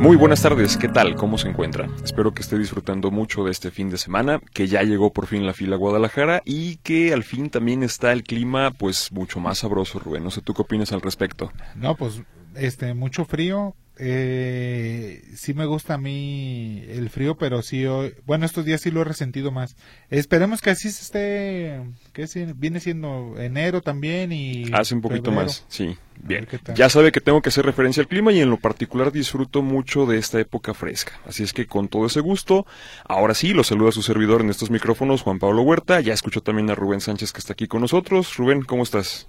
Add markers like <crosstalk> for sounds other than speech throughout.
Muy buenas tardes, ¿qué tal? ¿Cómo se encuentra? Espero que esté disfrutando mucho de este fin de semana, que ya llegó por fin la fila a Guadalajara y que al fin también está el clima pues mucho más sabroso, Rubén. No sé tú qué opinas al respecto. No, pues este mucho frío, eh, sí me gusta a mí el frío, pero sí hoy, bueno, estos días sí lo he resentido más. Esperemos que así se esté, que viene siendo enero también y... Hace un poquito más, sí. Bien, ya sabe que tengo que hacer referencia al clima y en lo particular disfruto mucho de esta época fresca. Así es que con todo ese gusto, ahora sí, lo saluda a su servidor en estos micrófonos, Juan Pablo Huerta. Ya escucho también a Rubén Sánchez que está aquí con nosotros. Rubén, ¿cómo estás?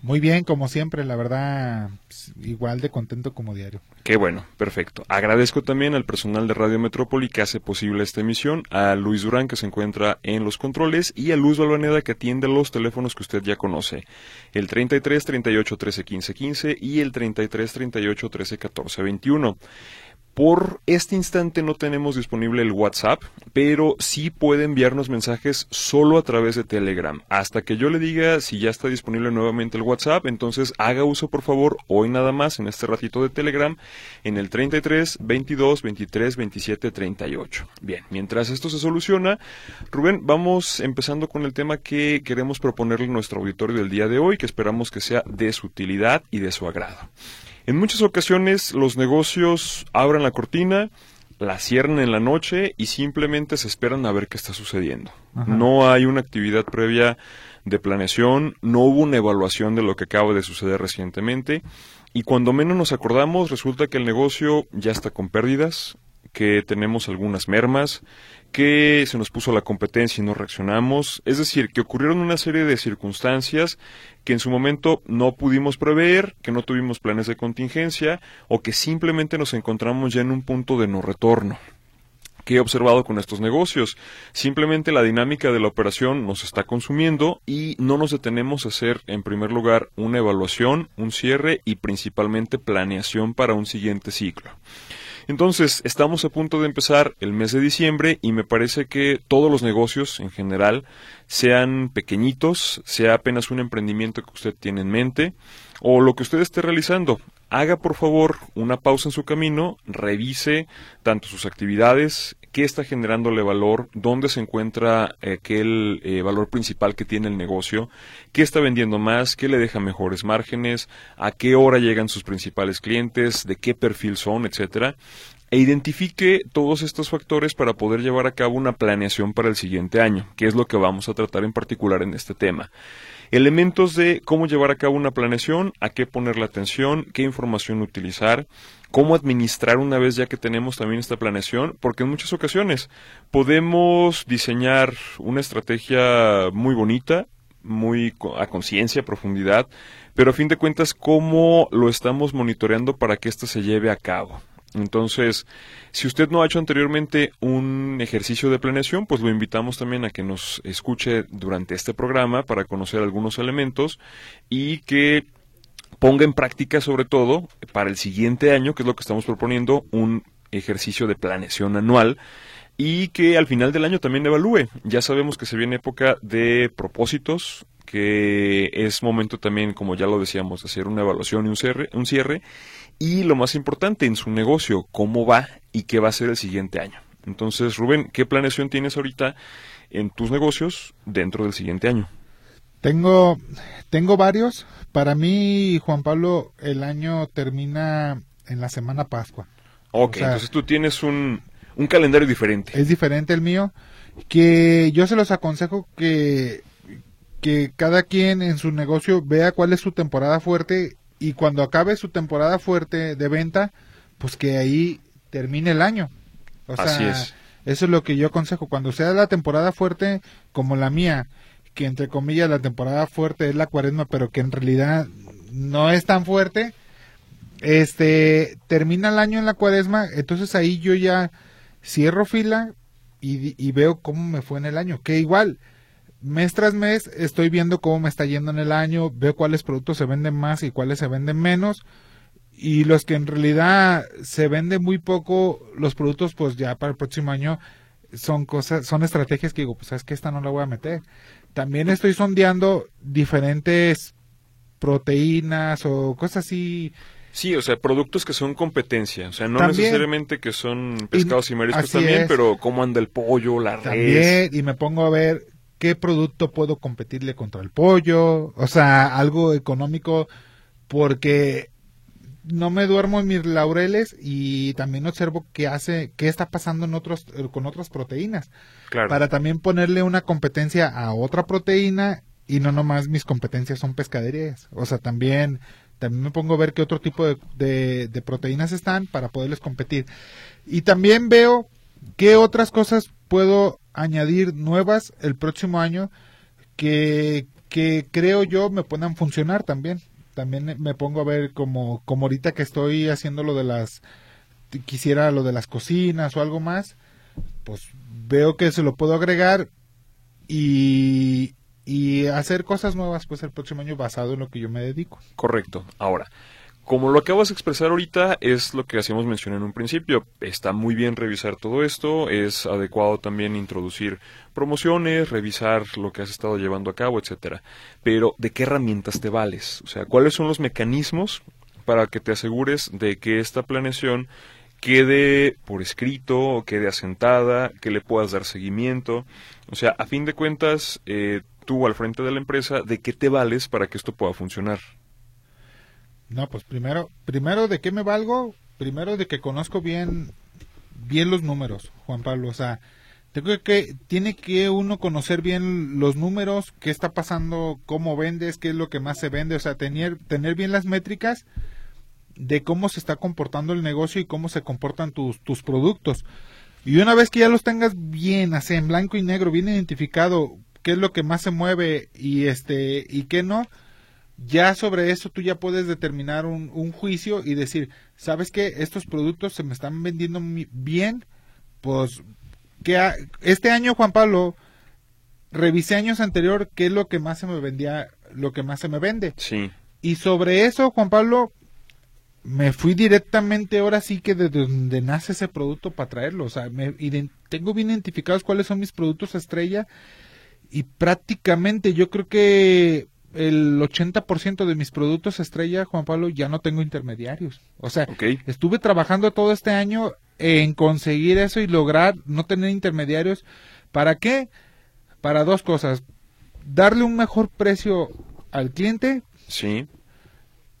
Muy bien, como siempre, la verdad, pues, igual de contento como diario. Qué bueno, perfecto. Agradezco también al personal de Radio Metrópoli que hace posible esta emisión, a Luis Durán que se encuentra en los controles y a Luz Balvaneda que atiende los teléfonos que usted ya conoce, el 33 38 13 15 15 y el 33 38 13 14 21. Por este instante no tenemos disponible el WhatsApp, pero sí puede enviarnos mensajes solo a través de Telegram. Hasta que yo le diga si ya está disponible nuevamente el WhatsApp, entonces haga uso por favor hoy nada más en este ratito de Telegram en el 33 22 23 27 38. Bien, mientras esto se soluciona, Rubén, vamos empezando con el tema que queremos proponerle a nuestro auditorio del día de hoy, que esperamos que sea de su utilidad y de su agrado. En muchas ocasiones los negocios abren la cortina, la cierran en la noche y simplemente se esperan a ver qué está sucediendo. No hay una actividad previa de planeación, no hubo una evaluación de lo que acaba de suceder recientemente y cuando menos nos acordamos resulta que el negocio ya está con pérdidas, que tenemos algunas mermas, que se nos puso la competencia y no reaccionamos, es decir, que ocurrieron una serie de circunstancias que en su momento no pudimos prever, que no tuvimos planes de contingencia o que simplemente nos encontramos ya en un punto de no retorno. ¿Qué he observado con estos negocios? Simplemente la dinámica de la operación nos está consumiendo y no nos detenemos a hacer, en primer lugar, una evaluación, un cierre y principalmente planeación para un siguiente ciclo. Entonces, estamos a punto de empezar el mes de diciembre y me parece que todos los negocios en general, sean pequeñitos, sea apenas un emprendimiento que usted tiene en mente o lo que usted esté realizando, haga por favor una pausa en su camino, revise tanto sus actividades, qué está generándole valor, dónde se encuentra aquel eh, valor principal que tiene el negocio, qué está vendiendo más, qué le deja mejores márgenes, a qué hora llegan sus principales clientes, de qué perfil son, etcétera, e identifique todos estos factores para poder llevar a cabo una planeación para el siguiente año, que es lo que vamos a tratar en particular en este tema. Elementos de cómo llevar a cabo una planeación, a qué poner la atención, qué información utilizar, cómo administrar una vez ya que tenemos también esta planeación, porque en muchas ocasiones podemos diseñar una estrategia muy bonita, muy a conciencia, profundidad, pero a fin de cuentas cómo lo estamos monitoreando para que ésta se lleve a cabo. Entonces, si usted no ha hecho anteriormente un ejercicio de planeación, pues lo invitamos también a que nos escuche durante este programa para conocer algunos elementos y que ponga en práctica sobre todo para el siguiente año, que es lo que estamos proponiendo, un ejercicio de planeación anual y que al final del año también evalúe. Ya sabemos que se viene época de propósitos, que es momento también, como ya lo decíamos, de hacer una evaluación y un cierre, un cierre y lo más importante en su negocio, cómo va y qué va a ser el siguiente año. Entonces, Rubén, ¿qué planeación tienes ahorita en tus negocios dentro del siguiente año? Tengo, tengo varios. Para mí, Juan Pablo, el año termina en la semana Pascua. Ok, entonces tú tienes un, un calendario diferente. Es diferente el mío, que yo se los aconsejo que, que cada quien en su negocio vea cuál es su temporada fuerte y cuando acabe su temporada fuerte de venta, pues que ahí termine el año. O sea, eso es lo que yo aconsejo. Cuando sea la temporada fuerte como la mía, que entre comillas la temporada fuerte es la cuaresma, pero que en realidad no es tan fuerte, este, termina el año en la cuaresma, entonces ahí yo ya cierro fila y, y veo cómo me fue en el año, que igual, mes tras mes estoy viendo cómo me está yendo en el año, veo cuáles productos se venden más y cuáles se venden menos y los que en realidad se venden muy poco, los productos pues ya para el próximo año son cosas, son estrategias que digo, pues sabes que esta no la voy a meter. También estoy sondeando diferentes proteínas o cosas así. Sí, o sea, productos que son competencia, o sea, no necesariamente que son pescados y, mariscos también, pero cómo anda el pollo, la res. y me pongo a ver qué producto puedo competirle contra el pollo, o sea, algo económico, porque no me duermo en mis laureles y también observo qué hace, qué está pasando en otros, con otras proteínas. Para también ponerle una competencia a otra proteína y no nomás mis competencias son pescaderías. O sea, también, también me pongo a ver qué otro tipo de, de proteínas están para poderles competir. Y también veo qué otras cosas puedo añadir nuevas el próximo año que, que creo yo me puedan funcionar también. También me pongo a ver como, como ahorita que estoy haciendo lo de las, quisiera lo de las cocinas o algo más, pues veo que se lo puedo agregar y, y hacer cosas nuevas pues el próximo año basado en lo que yo me dedico. Correcto. Ahora, como lo acabas de expresar ahorita, es lo que hacíamos mención en un principio. Está muy bien revisar todo esto, es adecuado también introducir promociones, revisar lo que has estado llevando a cabo, etcétera. Pero, ¿de qué herramientas te vales? O sea, ¿cuáles son los mecanismos para que te asegures de que esta planeación quede por escrito, quede asentada, que le puedas dar seguimiento? O sea, a fin de cuentas, eh, tú al frente de la empresa, ¿de qué te vales para que esto pueda funcionar? No, pues primero, primero de qué me valgo, primero de que conozco bien, bien los números, Juan Pablo. O sea, tengo que, tiene que uno conocer bien los números, qué está pasando, cómo vendes, qué es lo que más se vende, o sea, tener, tener bien las métricas de cómo se está comportando el negocio y cómo se comportan tus, tus productos. Y una vez que ya los tengas bien, así en blanco y negro, bien identificado, qué es lo que más se mueve y este, y qué no, ya sobre eso tú ya puedes determinar un, un juicio y decir, ¿sabes qué? Estos productos se me están vendiendo bien, pues que este año Juan Pablo revisé años anterior qué es lo que más se me vendía, lo que más se me vende. Sí. Y sobre eso, Juan Pablo, me fui directamente ahora sí que de donde nace ese producto para traerlo. O sea, me, tengo bien identificados cuáles son mis productos estrella y prácticamente yo creo que el 80% de mis productos estrella, Juan Pablo, ya no tengo intermediarios. O sea, estuve trabajando todo este año en conseguir eso y lograr no tener intermediarios. ¿Para qué? Para dos cosas. Darle un mejor precio al cliente. Sí.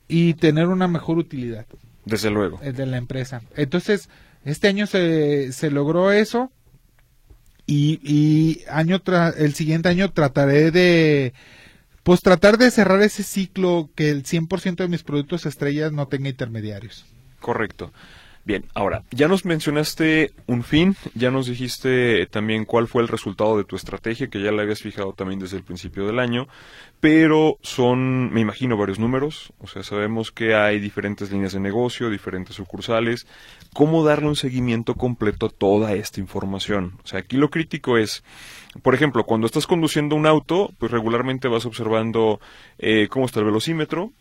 Y tener una mejor utilidad. Desde luego. De la empresa. Entonces, este año se, se logró eso. Y, y año el siguiente año trataré de pues tratar de cerrar ese ciclo que el 100% de mis productos estrellas no tenga intermediarios. Correcto. Bien, ahora, ya nos mencionaste un fin, ya nos dijiste también cuál fue el resultado de tu estrategia, que ya la habías fijado también desde el principio del año, pero son, me imagino, varios números, o sea, sabemos que hay diferentes líneas de negocio, diferentes sucursales, ¿cómo darle un seguimiento completo a toda esta información? O sea, aquí lo crítico es, por ejemplo, cuando estás conduciendo un auto, pues regularmente vas observando eh, cómo está el velocímetro,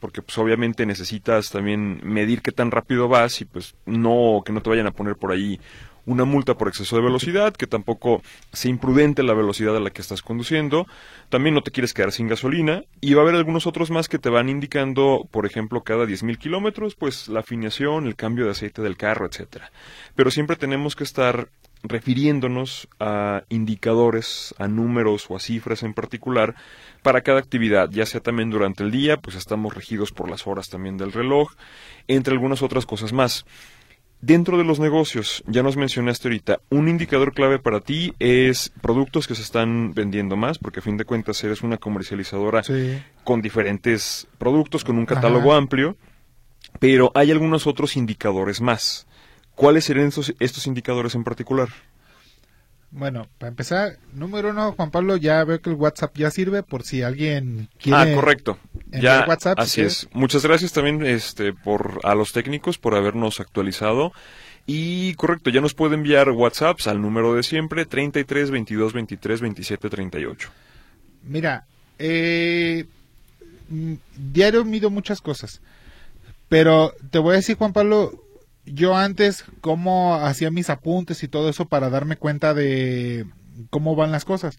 porque pues obviamente necesitas también medir qué tan rápido vas y pues no que no te vayan a poner por ahí una multa por exceso de velocidad, que tampoco sea imprudente la velocidad a la que estás conduciendo, también no te quieres quedar sin gasolina, y va a haber algunos otros más que te van indicando, por ejemplo, cada 10.000 kilómetros, pues la afinación, el cambio de aceite del carro, etcétera. Pero siempre tenemos que estar refiriéndonos a indicadores, a números o a cifras en particular para cada actividad, ya sea también durante el día, pues estamos regidos por las horas también del reloj, entre algunas otras cosas más. Dentro de los negocios, ya nos mencionaste ahorita, un indicador clave para ti es productos que se están vendiendo más, porque a fin de cuentas eres una comercializadora con diferentes productos, con un catálogo amplio, pero hay algunos otros indicadores más. ¿Cuáles serían estos, estos indicadores en particular? Bueno, para empezar, número uno, Juan Pablo, ya veo que el WhatsApp ya sirve por si alguien quiere. Ah, correcto. Ya, WhatsApp, así es. Muchas gracias también este, por, a los técnicos por habernos actualizado. Y correcto, ya nos puede enviar WhatsApps al número de siempre, 33 22 23 27 38. Mira, eh, mm, diario mido muchas cosas. Pero te voy a decir, Juan Pablo, yo antes cómo hacía mis apuntes y todo eso para darme cuenta de cómo van las cosas.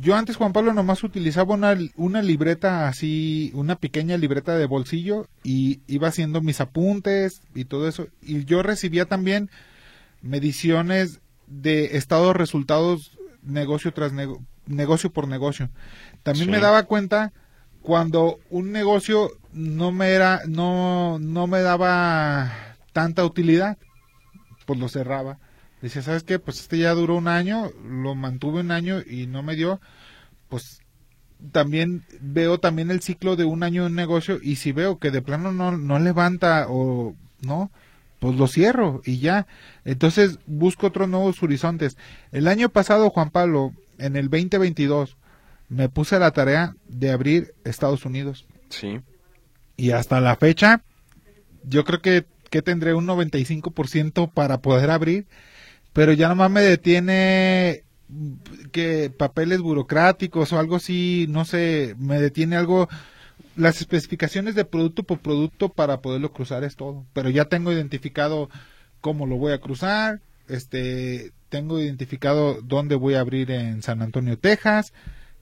Yo antes, Juan Pablo, nomás utilizaba una, una libreta así, una pequeña libreta de bolsillo y iba haciendo mis apuntes y todo eso. Y yo recibía también mediciones de estados resultados negocio tras nego- negocio por negocio. También Sí. me daba cuenta cuando un negocio no me era no no me daba tanta utilidad, pues lo cerraba. Decía, ¿sabes qué? Pues este ya duró un año, lo mantuve un año y no me dio, pues también veo también el ciclo de un año de un negocio y si veo que de plano no, no levanta o no, pues lo cierro y ya. Entonces busco otros nuevos horizontes. El año pasado, Juan Pablo, en el 2022, me puse a la tarea de abrir Estados Unidos. Sí. Y hasta la fecha, yo creo que, que tendré un 95% para poder abrir, pero ya nomás me detiene que papeles burocráticos o algo así, no sé, me detiene algo, las especificaciones de producto por producto para poderlo cruzar es todo, pero ya tengo identificado cómo lo voy a cruzar, este, tengo identificado dónde voy a abrir en San Antonio, Texas,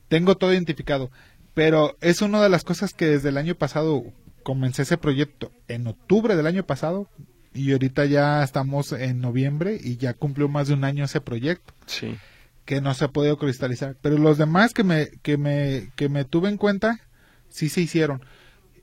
tengo todo identificado, pero es una de las cosas que desde el año pasado comencé ese proyecto en octubre del año pasado y ahorita ya estamos en noviembre y ya cumplió más de un año ese proyecto Sí. que no se ha podido cristalizar. Pero los demás que me, que me, que me tuve en cuenta, sí se hicieron.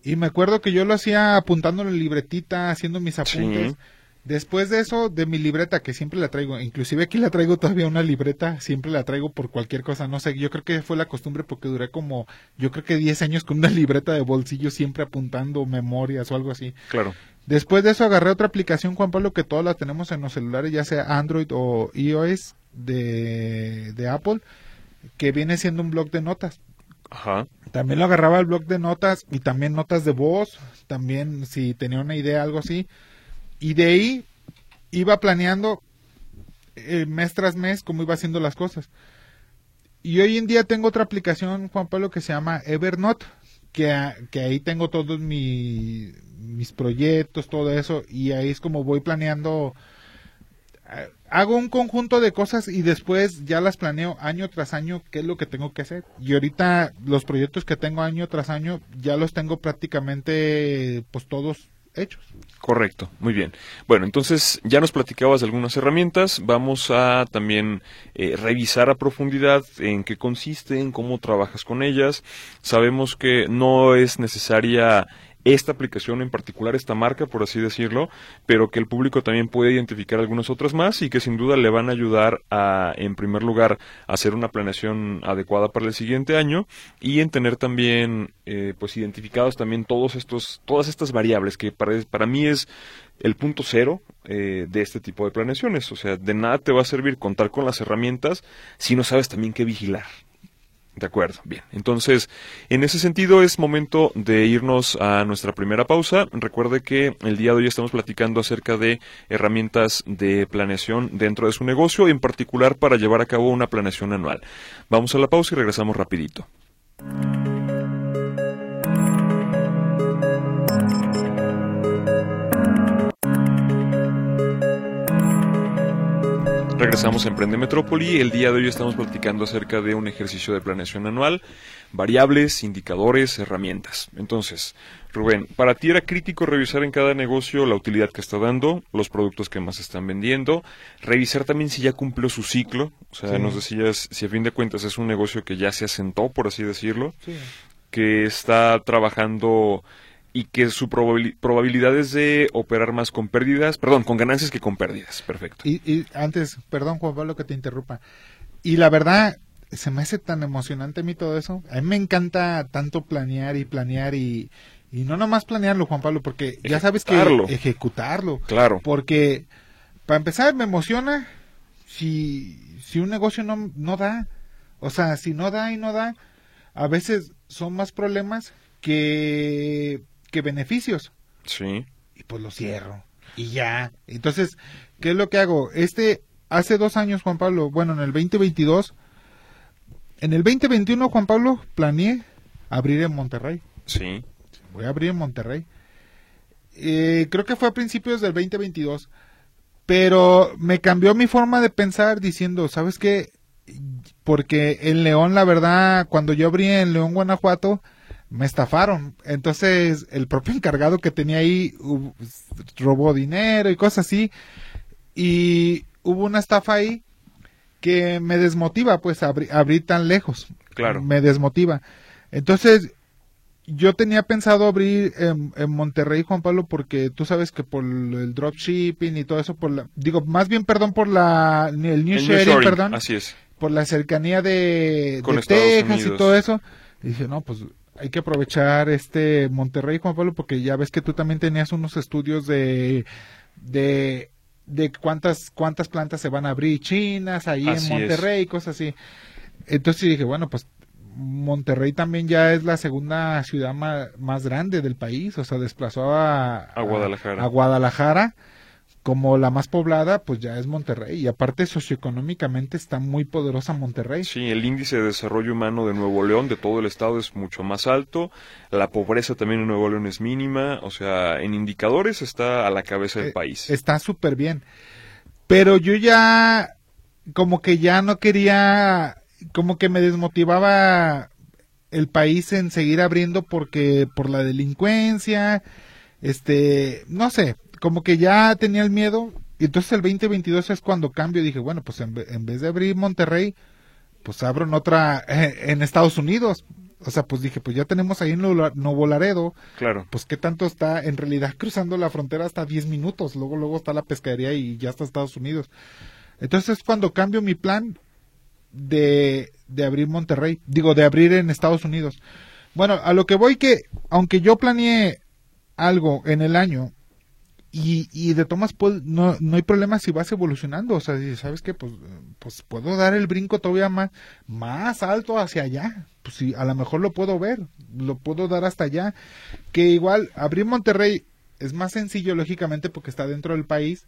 Y me acuerdo que yo lo hacía apuntando en la libretita, haciendo mis apuntes. Sí. Después de eso, de mi libreta, que siempre la traigo, inclusive aquí la traigo todavía una libreta, siempre la traigo por cualquier cosa, no sé, yo creo que fue la costumbre porque duré como, yo creo que 10 años con una <laughs> libreta de bolsillo siempre apuntando memorias o algo así. Claro. Después de eso agarré otra aplicación, Juan Pablo, que todas la tenemos en los celulares, ya sea Android o iOS de, de Apple, que viene siendo un blog de notas. Ajá. También lo agarraba el blog de notas y también notas de voz, también si tenía una idea, algo así. Y de ahí iba planeando eh, mes tras mes cómo iba haciendo las cosas. Y hoy en día tengo otra aplicación, Juan Pablo, que se llama Evernote, que, a- que ahí tengo todos mi- mis proyectos, todo eso, y ahí es como voy planeando. eh, Hago un conjunto de cosas y después ya las planeo año tras año qué es lo que tengo que hacer. Y ahorita los proyectos que tengo año tras año ya los tengo prácticamente pues todos hechos. Correcto, muy bien. Bueno, entonces ya nos platicabas de algunas herramientas. Vamos a también eh, revisar a profundidad en qué consisten, cómo trabajas con ellas. Sabemos que no es necesaria esta aplicación en particular, esta marca, por así decirlo, pero que el público también puede identificar algunas otras más y que sin duda le van a ayudar a, en primer lugar, hacer una planeación adecuada para el siguiente año y en tener también, eh, pues, identificados también todos estos, todas estas variables que para, para mí es el punto cero eh, de este tipo de planeaciones. O sea, de nada te va a servir contar con las herramientas si no sabes también qué vigilar. De acuerdo, bien. Entonces, en ese sentido es momento de irnos a nuestra primera pausa. Recuerde que el día de hoy estamos platicando acerca de herramientas de planeación dentro de su negocio, en particular para llevar a cabo una planeación anual. Vamos a la pausa y regresamos rapidito. Regresamos a Emprende Metrópoli. El día de hoy estamos platicando acerca de un ejercicio de planeación anual, variables, indicadores, herramientas. Entonces, Rubén, para ti era crítico revisar en cada negocio la utilidad que está dando, los productos que más están vendiendo, revisar también si ya cumplió su ciclo, o sea, Sí. nos decías si a fin de cuentas es un negocio que ya se asentó, por así decirlo, que está trabajando y que su probabili- probabilidad es de operar más con pérdidas, perdón, con ganancias que con pérdidas. Perfecto. Y, y antes, perdón Juan Pablo que te interrumpa. Y la verdad, se me hace tan emocionante a mí todo eso. A mí me encanta tanto planear y planear y, y no nomás planearlo, Juan Pablo, porque ya sabes que Ejecutarlo. ejecutarlo. Claro. Porque, para empezar, me emociona si, si un negocio no, no da, o sea, si no da y no da, a veces son más problemas que, que beneficios. Sí. Y pues lo cierro. Y ya. Entonces, ¿qué es lo que hago? Este, hace dos años, Juan Pablo, bueno, en el 2022, en el 2021, Juan Pablo, planeé abrir en Monterrey. Sí. Voy a abrir en Monterrey. Eh, creo que fue a principios del 2022. Pero me cambió mi forma de pensar diciendo, ¿sabes qué? Porque en León, la verdad, cuando yo abrí en León, Guanajuato, me estafaron. Entonces, el propio encargado que tenía ahí uh, robó dinero y cosas así. Y hubo una estafa ahí que me desmotiva, pues, abrir tan lejos. Claro. Me desmotiva. Entonces, yo tenía pensado abrir en, Monterrey, Juan Pablo, porque tú sabes que por el dropshipping y todo eso, por la, digo, más bien perdón por la, el new, sharing, perdón. Así es. Por la cercanía de, Texas y todo eso. Y dije, no, pues hay que aprovechar este Monterrey, Juan Pablo, porque ya ves que tú también tenías unos estudios de, de, de cuántas, cuántas plantas se van a abrir chinas ahí en Monterrey, cosas así. Entonces dije, bueno, pues Monterrey también ya es la segunda ciudad más, grande del país, o sea, desplazó a, Guadalajara. A, Guadalajara como la más poblada, pues ya es Monterrey. Y aparte, socioeconómicamente está muy poderosa Monterrey. Sí, el índice de desarrollo humano de Nuevo León, de todo el estado, es mucho más alto. La pobreza también en Nuevo León es mínima. O sea, en indicadores está a la cabeza del eh, país. Está súper bien. Pero yo ya, como que ya no quería como que me desmotivaba el país en seguir abriendo porque por la delincuencia, este, no sé, como que ya tenía el miedo y entonces el 2022 es cuando cambio, dije, bueno, pues en, vez de abrir Monterrey, pues abro en otra, en Estados Unidos. O sea, pues dije, pues ya tenemos ahí en Nuevo Laredo. Claro. Pues qué tanto está, en realidad cruzando la frontera hasta 10 minutos. Luego, luego está la pescadería y ya está Estados Unidos. Entonces es cuando cambio mi plan de, de abrir Monterrey, digo, de abrir en Estados Unidos. Bueno, a lo que voy que, aunque yo planeé algo en el año y, y de tomas pues, no, no hay problema si vas evolucionando, o sea, sabes que pues, pues puedo dar el brinco todavía más, más alto hacia allá, pues sí, a lo mejor lo puedo ver, lo puedo dar hasta allá, que igual abrir Monterrey es más sencillo lógicamente porque está dentro del país,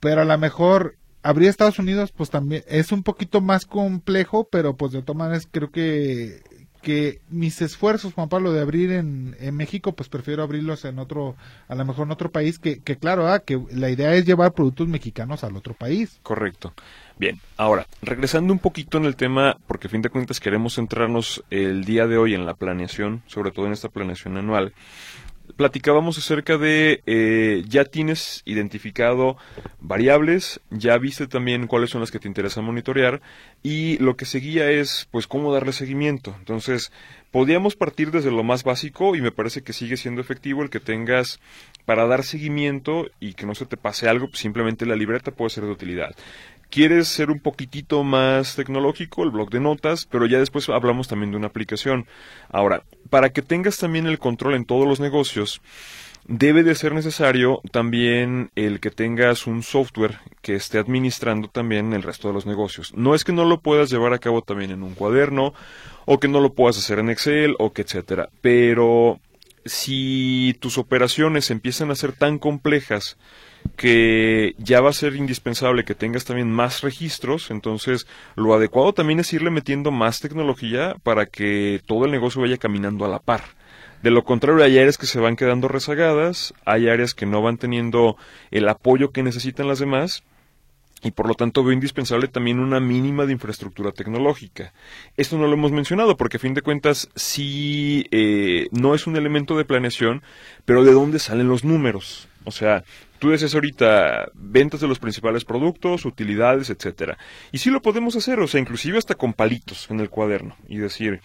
pero a lo mejor abrir Estados Unidos pues también es un poquito más complejo, pero pues de todas maneras creo que que mis esfuerzos, Juan Pablo, de abrir en, en, México, pues prefiero abrirlos en otro, a lo mejor en otro país, que, que claro, ah, que la idea es llevar productos mexicanos al otro país. Correcto. Bien, ahora, regresando un poquito en el tema, porque a fin de cuentas queremos centrarnos el día de hoy en la planeación, sobre todo en esta planeación anual platicábamos acerca de eh, ya tienes identificado variables, ya viste también cuáles son las que te interesa monitorear y lo que seguía es pues cómo darle seguimiento. Entonces, podíamos partir desde lo más básico y me parece que sigue siendo efectivo el que tengas para dar seguimiento y que no se te pase algo, pues simplemente la libreta puede ser de utilidad quieres ser un poquitito más tecnológico, el blog de notas, pero ya después hablamos también de una aplicación. Ahora, para que tengas también el control en todos los negocios, debe de ser necesario también el que tengas un software que esté administrando también el resto de los negocios. No es que no lo puedas llevar a cabo también en un cuaderno o que no lo puedas hacer en Excel o que etcétera, pero si tus operaciones empiezan a ser tan complejas que ya va a ser indispensable que tengas también más registros, entonces lo adecuado también es irle metiendo más tecnología para que todo el negocio vaya caminando a la par. De lo contrario, hay áreas que se van quedando rezagadas, hay áreas que no van teniendo el apoyo que necesitan las demás, y por lo tanto veo indispensable también una mínima de infraestructura tecnológica. Esto no lo hemos mencionado porque a fin de cuentas sí eh, no es un elemento de planeación, pero ¿de dónde salen los números? O sea, Tú decías ahorita ventas de los principales productos, utilidades, etcétera. Y sí lo podemos hacer, o sea, inclusive hasta con palitos en el cuaderno y decir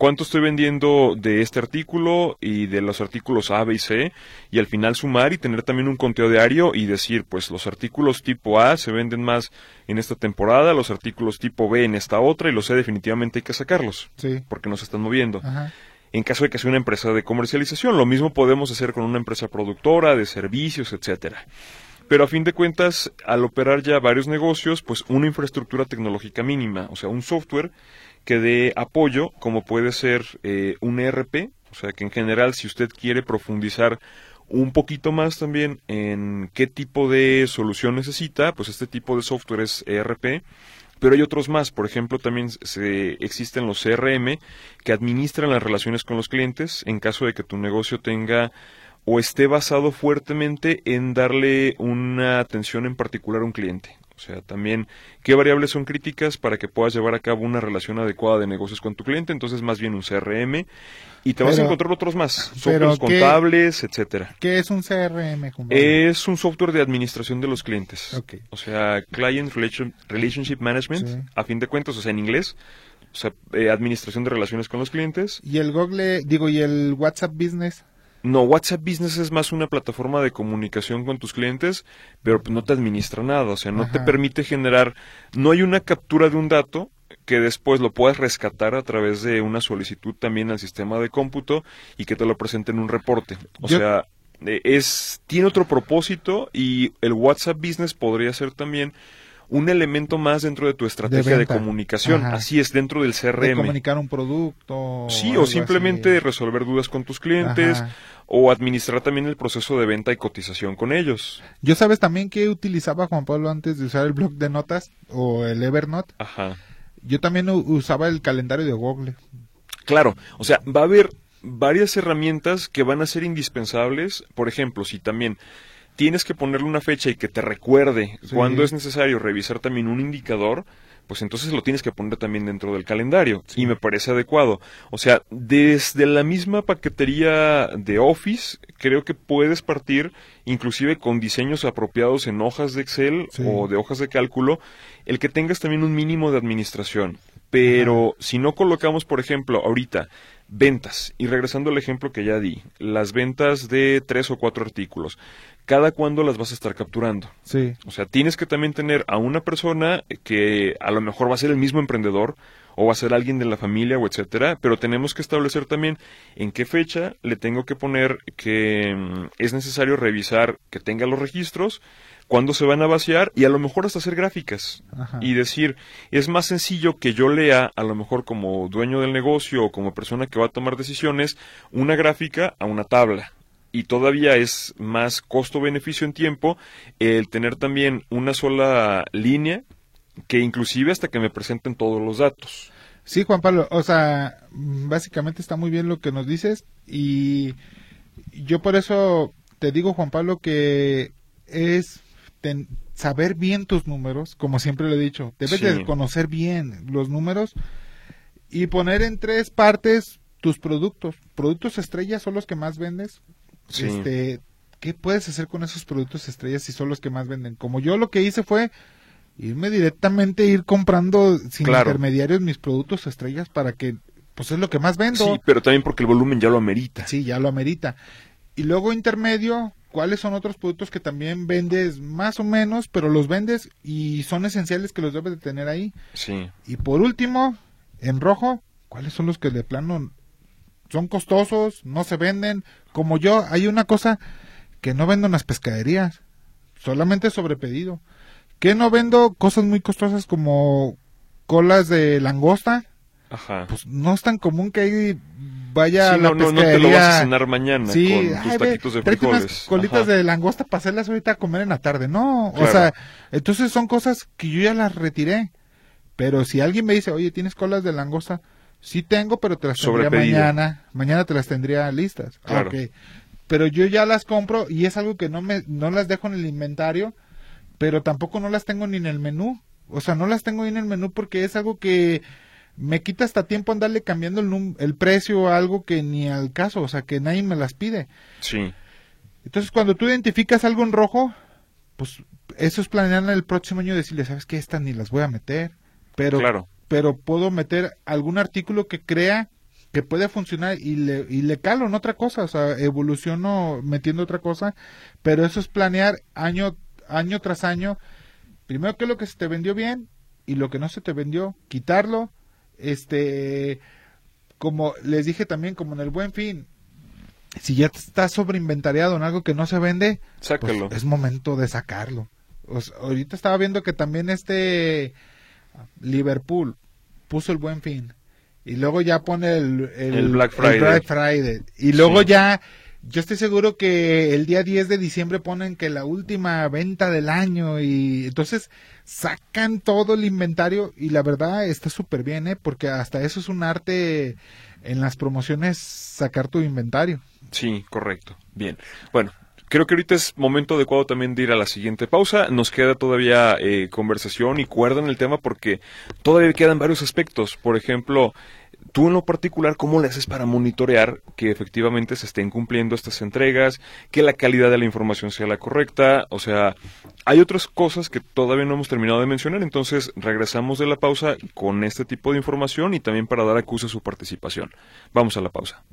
cuánto estoy vendiendo de este artículo y de los artículos A, B y C y al final sumar y tener también un conteo diario y decir, pues los artículos tipo A se venden más en esta temporada, los artículos tipo B en esta otra y los C definitivamente hay que sacarlos. Sí. Porque no se están moviendo. Ajá en caso de que sea una empresa de comercialización. Lo mismo podemos hacer con una empresa productora, de servicios, etcétera. pero a fin de cuentas, al operar ya varios negocios, pues una infraestructura tecnológica mínima, o sea, un software que dé apoyo, como puede ser eh, un ERP, o sea, que en general, si usted quiere profundizar un poquito más también en qué tipo de solución necesita, pues este tipo de software es ERP. Pero hay otros más, por ejemplo, también se, existen los CRM que administran las relaciones con los clientes en caso de que tu negocio tenga o esté basado fuertemente en darle una atención en particular a un cliente. O sea, también qué variables son críticas para que puedas llevar a cabo una relación adecuada de negocios con tu cliente. Entonces, más bien un CRM. Y te vas a encontrar otros más, softwares contables, etcétera. ¿Qué es un CRM? Es un software de administración de los clientes. O sea, Client Relationship Management, a fin de cuentas, o sea, en inglés. O sea, eh, administración de relaciones con los clientes. ¿Y el Google, digo, y el WhatsApp Business? No, WhatsApp Business es más una plataforma de comunicación con tus clientes, pero no te administra nada, o sea, no te permite generar, no hay una captura de un dato que después lo puedas rescatar a través de una solicitud también al sistema de cómputo y que te lo presente en un reporte. O sea, eh, es tiene otro propósito y el WhatsApp Business podría ser también un elemento más dentro de tu estrategia de, comunicación. Así es, dentro del CRM. De comunicar un producto. Sí, o, simplemente resolver dudas con tus clientes o administrar también el proceso de venta y cotización con ellos. Yo sabes también que utilizaba Juan Pablo antes de usar el blog de notas o el Evernote. Ajá. Yo también usaba el calendario de Google. Claro, o sea, va a haber varias herramientas que van a ser indispensables. Por ejemplo, si también tienes que ponerle una fecha y que te recuerde cuando es necesario revisar también un indicador, pues entonces lo tienes que poner también dentro del calendario y me parece adecuado. O sea, desde la misma paquetería de Office, creo que puedes partir inclusive con diseños apropiados en hojas de Excel o de hojas de cálculo, el que tengas también un mínimo de administración. Pero si no colocamos, por ejemplo, ahorita ventas, y regresando al ejemplo que ya di, las ventas de tres o cuatro artículos, cada cuándo las vas a estar capturando. Sí. O sea, tienes que también tener a una persona que a lo mejor va a ser el mismo emprendedor o va a ser alguien de la familia o etcétera, pero tenemos que establecer también en qué fecha le tengo que poner que mm, es necesario revisar que tenga los registros, cuándo se van a vaciar y a lo mejor hasta hacer gráficas y decir, es más sencillo que yo lea, a lo mejor como dueño del negocio o como persona que va a tomar decisiones, una gráfica a una tabla y todavía es más costo-beneficio en tiempo el tener también una sola línea que inclusive hasta que me presenten todos los datos. Sí, Juan Pablo, o sea, básicamente está muy bien lo que nos dices y yo por eso te digo, Juan Pablo, que es saber bien tus números, como siempre lo he dicho, debes de conocer bien los números y poner en tres partes tus productos. Productos estrellas son los que más vendes, este, ¿qué puedes hacer con esos productos estrellas si son los que más venden? Como yo lo que hice fue irme directamente, ir comprando sin intermediarios mis productos estrellas para que, pues es lo que más vendo. Sí, pero también porque el volumen ya lo amerita. Sí, ya lo amerita. Y luego intermedio, ¿cuáles son otros productos que también vendes más o menos, pero los vendes y son esenciales que los debes de tener ahí? Sí. Y por último, en rojo, ¿cuáles son los que de plano son costosos, no se venden. Como yo, hay una cosa que no vendo en las pescaderías, solamente sobre pedido. Que no vendo cosas muy costosas como colas de langosta. Ajá. Pues no es tan común que ahí vaya a la no, pescadería. No, no te lo vas a cenar mañana sí, con tus taquitos de frijoles. Unas colitas de langosta para hacerlas ahorita a comer en la tarde. No, o sea, entonces son cosas que yo ya las retiré. Pero si alguien me dice, oye, ¿tienes colas de langosta? Sí tengo, pero te las tendría mañana. Mañana te las tendría listas. Claro. Pero yo ya las compro y es algo que no me no las dejo en el inventario, pero tampoco no las tengo ni en el menú. O sea, no las tengo ni en el menú porque es algo que me quita hasta tiempo andarle cambiando el, el precio a algo que ni al caso, o sea, que nadie me las pide. Sí. Entonces, cuando tú identificas algo en rojo, pues eso es planear el próximo año decirle, ¿sabes qué? Estas ni las voy a meter. Pero claro pero puedo meter algún artículo que crea que puede funcionar y le, y le calo en otra cosa, o sea, evoluciono metiendo otra cosa, pero eso es planear año, año tras año, primero qué es lo que se te vendió bien y lo que no se te vendió, quitarlo, este, como les dije también, como en el buen fin, si ya está sobreinventariado en algo que no se vende, pues es momento de sacarlo. O sea, ahorita estaba viendo que también este Liverpool puso el buen fin y luego ya pone el, El Black Friday. Black Friday. y luego Sí. ya yo estoy seguro que el día 10 de diciembre ponen que la última venta del año y entonces sacan todo el inventario y la verdad está súper bien, ¿eh? porque hasta eso es un arte en las promociones sacar tu inventario. Sí, correcto. Bien. Bueno, creo que ahorita es momento adecuado también de ir a la siguiente pausa. Nos queda todavía eh, conversación y cuerda en el tema porque todavía quedan varios aspectos. Por ejemplo, tú en lo particular, ¿cómo le haces para monitorear que efectivamente se estén cumpliendo estas entregas, que la calidad de la información sea la correcta? O sea, hay otras cosas que todavía no hemos terminado de mencionar, entonces regresamos de la pausa con este tipo de información y también para dar acuse a su participación. Vamos a la pausa.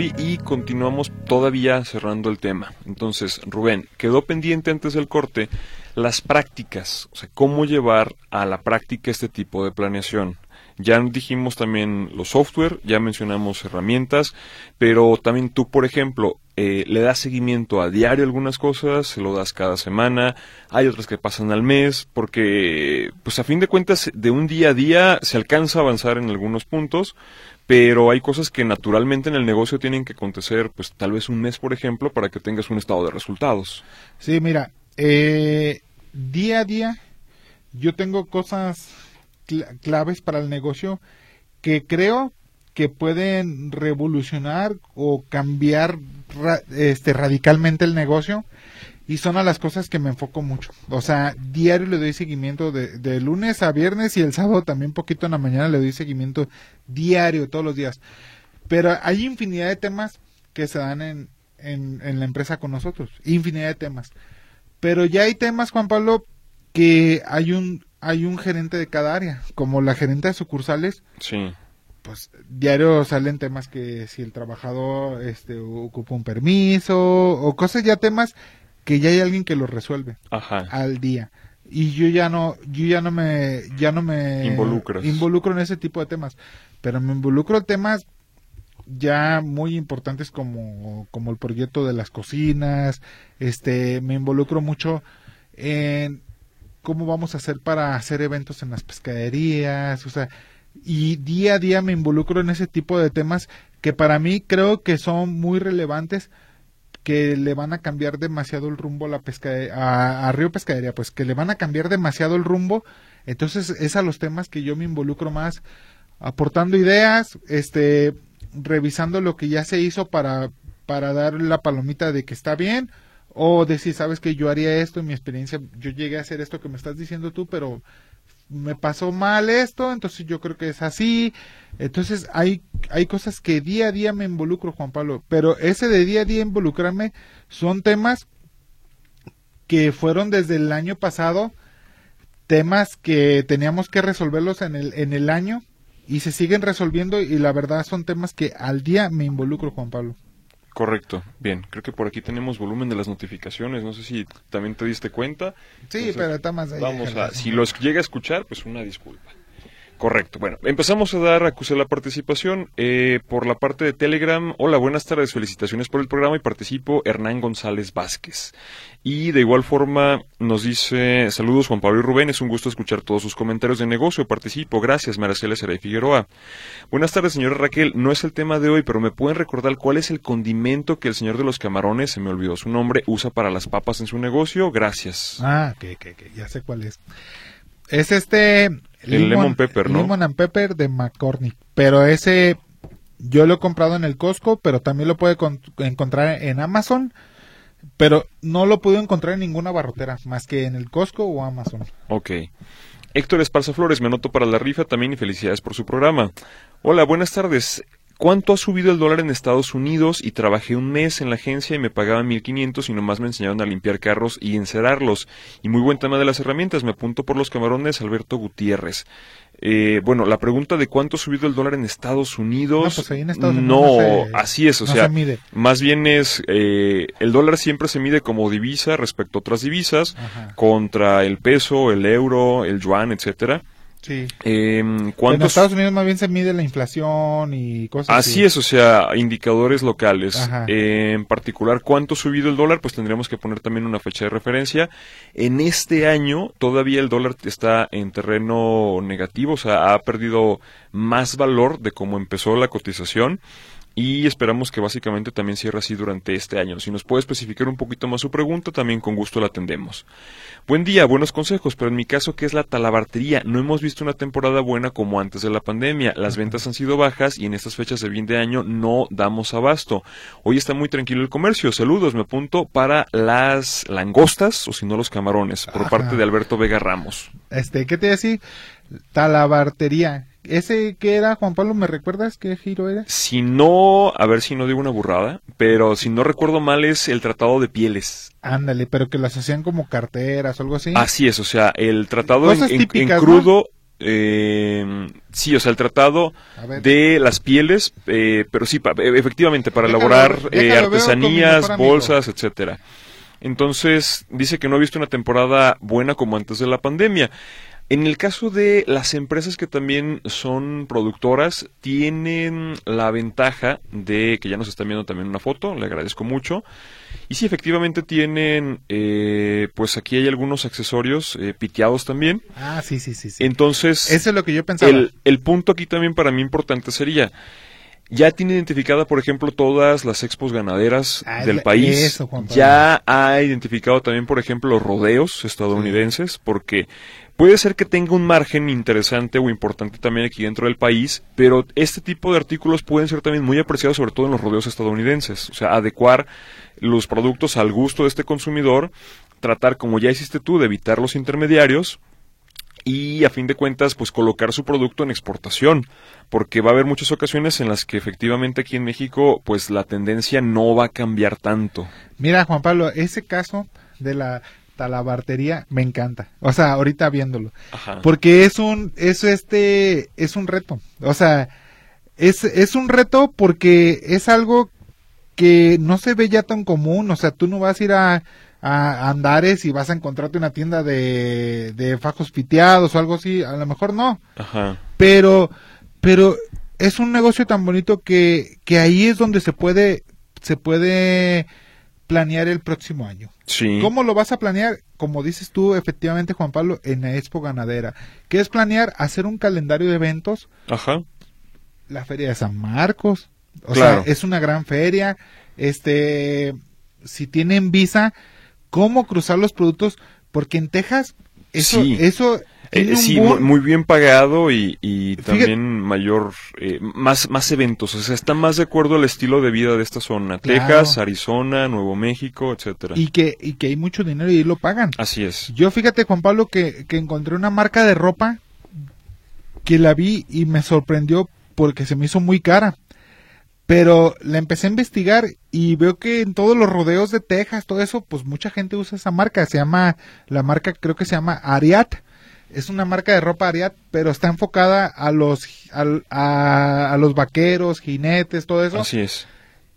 Y continuamos todavía cerrando el tema. Entonces, Rubén, quedó pendiente antes del corte las prácticas, o sea, cómo llevar a la práctica este tipo de planeación. Ya dijimos también los software, ya mencionamos herramientas, pero también tú, por ejemplo, eh, le das seguimiento a diario algunas cosas, se lo das cada semana, hay otras que pasan al mes, porque, pues a fin de cuentas, de un día a día se alcanza a avanzar en algunos puntos, pero hay cosas que naturalmente en el negocio tienen que acontecer, pues tal vez un mes, por ejemplo, para que tengas un estado de resultados. Sí, mira, eh, día a día yo tengo cosas cl- claves para el negocio que creo que pueden revolucionar o cambiar este radicalmente el negocio y son a las cosas que me enfoco mucho. O sea, diario le doy seguimiento de, de lunes a viernes y el sábado también poquito en la mañana le doy seguimiento diario todos los días. Pero hay infinidad de temas que se dan en, en, en la empresa con nosotros, infinidad de temas. Pero ya hay temas, Juan Pablo, que hay un hay un gerente de cada área, como la gerente de sucursales, Sí, pues diario salen temas que si el trabajador este ocupa un permiso o cosas ya temas que ya hay alguien que los resuelve ajá. al día y yo ya no yo ya no me ya no me Involucras. involucro en ese tipo de temas pero me involucro en temas ya muy importantes como como el proyecto de las cocinas este me involucro mucho en cómo vamos a hacer para hacer eventos en las pescaderías o sea y día a día me involucro en ese tipo de temas que para mí creo que son muy relevantes que le van a cambiar demasiado el rumbo a la pescadería, a, a Río Pescadería, pues que le van a cambiar demasiado el rumbo, entonces es a los temas que yo me involucro más, aportando ideas, este, revisando lo que ya se hizo para, para dar la palomita de que está bien, o decir, sabes que yo haría esto, en mi experiencia, yo llegué a hacer esto que me estás diciendo tú, pero me pasó mal esto, entonces yo creo que es así. Entonces hay, hay cosas que día a día me involucro, Juan Pablo, pero ese de día a día involucrarme son temas que fueron desde el año pasado, temas que teníamos que resolverlos en el, en el año y se siguen resolviendo y la verdad son temas que al día me involucro, Juan Pablo. Correcto. Bien, creo que por aquí tenemos volumen de las notificaciones. No sé si también te diste cuenta. Sí, Entonces, pero está más ahí. Vamos a, si los llega a escuchar, pues una disculpa. Correcto. Bueno, empezamos a dar acuse la participación eh, por la parte de Telegram. Hola, buenas tardes, felicitaciones por el programa y participo Hernán González Vázquez. Y de igual forma nos dice, saludos Juan Pablo y Rubén, es un gusto escuchar todos sus comentarios de negocio, participo, gracias Maracela Saray Figueroa. Buenas tardes, señora Raquel, no es el tema de hoy, pero me pueden recordar cuál es el condimento que el señor de los camarones, se me olvidó su nombre, usa para las papas en su negocio, gracias. Ah, que, que, que, ya sé cuál es. Es este... El lemon pepper, ¿no? Lemon and pepper de McCormick. Pero ese yo lo he comprado en el Costco, pero también lo puede con- encontrar en Amazon. Pero no lo puedo encontrar en ninguna barrotera, más que en el Costco o Amazon. Ok. Héctor Esparza Flores, me anoto para la rifa también y felicidades por su programa. Hola, buenas tardes. ¿Cuánto ha subido el dólar en Estados Unidos? Y trabajé un mes en la agencia y me pagaban 1500 y nomás me enseñaron a limpiar carros y encerarlos. Y muy buen tema de las herramientas. Me apunto por los camarones Alberto Gutiérrez. Eh, bueno, la pregunta de cuánto ha subido el dólar en Estados Unidos. No, pues ahí en Estados Unidos no, no se- así es, o no sea, se mide. más bien es, eh, el dólar siempre se mide como divisa respecto a otras divisas, Ajá. contra el peso, el euro, el yuan, etcétera. Sí. Eh, En. Estados Unidos más bien se mide la inflación y cosas Así es, o sea, indicadores locales. Eh, en particular, ¿cuánto ha subido el dólar? Pues tendríamos que poner también una fecha de referencia. En este año, todavía el dólar está en terreno negativo, o sea, ha perdido más valor de cómo empezó la cotización. Y esperamos que básicamente también cierre así durante este año. Si nos puede especificar un poquito más su pregunta, también con gusto la atendemos. Buen día, buenos consejos, pero en mi caso, ¿qué es la talabartería? No hemos visto una temporada buena como antes de la pandemia. Las ventas han sido bajas y en estas fechas de fin de año no damos abasto. Hoy está muy tranquilo el comercio. Saludos, me apunto para las langostas o si no los camarones, por Ajá. parte de Alberto Vega Ramos. Este, ¿qué te decía? Talabartería. ¿Ese qué era, Juan Pablo? ¿Me recuerdas qué giro era? Si no, a ver si no digo una burrada, pero si no recuerdo mal es el tratado de pieles. Ándale, pero que las hacían como carteras o algo así. Así es, o sea, el tratado en, crudo, eh, sí, o sea, el tratado de las pieles, eh, pero sí, pa- e- efectivamente, para Déjalo- elaborar eh, déjalo, artesanías, bolsas, etcétera. Entonces, dice que no ha visto una temporada buena como antes de la pandemia. En el caso de las empresas que también son productoras, tienen la ventaja de que ya nos están viendo también una foto, le agradezco mucho. Y sí, efectivamente tienen, eh, pues aquí hay algunos accesorios eh, piteados también. Ah, sí, sí, sí. sí. Entonces, Eso es lo que yo pensaba. el, el punto aquí también para mí importante sería, ya tiene identificada, por ejemplo, todas las expos ganaderas Ah, del país. eso, ya ha identificado también, por ejemplo, los rodeos estadounidenses, porque puede ser que tenga un margen interesante o importante también aquí dentro del país, pero este tipo de artículos pueden ser también muy apreciados, sobre todo en los rodeos estadounidenses. O sea, adecuar los productos al gusto de este consumidor, tratar, como ya hiciste tú, de evitar los intermediarios y a fin de cuentas pues colocar su producto en exportación porque va a haber muchas ocasiones en las que efectivamente aquí en México pues la tendencia no va a cambiar tanto Mira, Juan Pablo, ese caso de la talabartería me encanta. O sea, ahorita viéndolo. Ajá. Porque es un, es este, es un reto. O sea, es, es un reto porque es algo que no se ve ya tan común. O sea, tú no vas a ir a, a Andares y vas a encontrarte una tienda de, de fajos piteados o algo así. A lo mejor no. Ajá. Pero, pero es un negocio tan bonito que, que ahí es donde se puede, se puede planear el próximo año. Sí. ¿Cómo lo vas a planear? Como dices tú, efectivamente, Juan Pablo, en la Expo Ganadera. ¿Qué es planear? Hacer un calendario de eventos, Ajá. la Feria de San Marcos. O Claro. sea, es una gran feria. Este, si tienen visa, ¿cómo cruzar los productos? Porque en Texas, eso, Sí. eso Eh, sí, muy bien pagado y, y Fíjate- también mayor, eh, más, más eventos, o sea, está más de acuerdo al estilo de vida de esta zona, Claro. Texas, Arizona, Nuevo México, etcétera. y que, y que hay mucho dinero y ahí lo pagan. Así es. Yo fíjate, Juan Pablo, que, que encontré una marca de ropa que la vi y me sorprendió porque se me hizo muy cara. Pero la empecé a investigar y veo que en todos los rodeos de Texas, todo eso, pues mucha gente usa esa marca. Se llama, la marca creo que se llama Ariat. Es una marca de ropa Ariat, pero está enfocada a los, a, a los vaqueros, jinetes, todo eso Así es.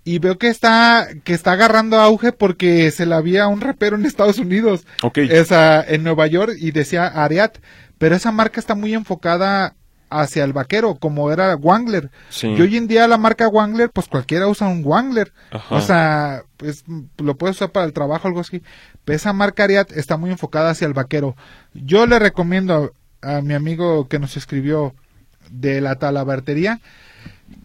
y veo que está que está agarrando auge porque se la había un rapero en Estados Unidos Ok. esa en Nueva York y decía Ariat pero esa marca está muy enfocada hacia el vaquero como era Wangler Sí. y hoy en día la marca Wangler pues cualquiera usa un Wangler Ajá. o sea pues lo puedes usar para el trabajo algo así pero esa marca Ariat está muy enfocada hacia el vaquero yo le recomiendo a, a mi amigo que nos escribió de la talabartería